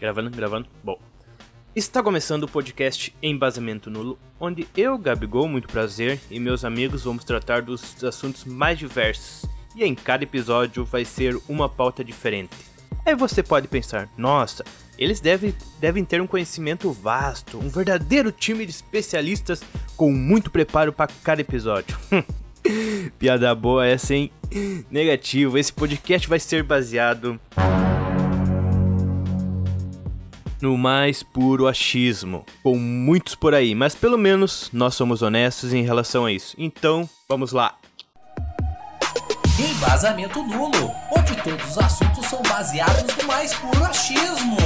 Gravando, gravando. Bom. Está começando o podcast Embasamento Nulo, onde eu, Gabigol, muito prazer, e meus amigos vamos tratar dos assuntos mais diversos. E em cada episódio vai ser uma pauta diferente. Aí você pode pensar, nossa, eles devem, devem ter um conhecimento vasto, um verdadeiro time de especialistas com muito preparo para cada episódio. Piada boa essa, hein? Negativo, esse podcast vai ser baseado no mais puro achismo, com muitos por aí, mas pelo menos nós somos honestos em relação a isso. Então, vamos lá. Embasamento nulo, onde todos os assuntos são baseados no mais puro achismo.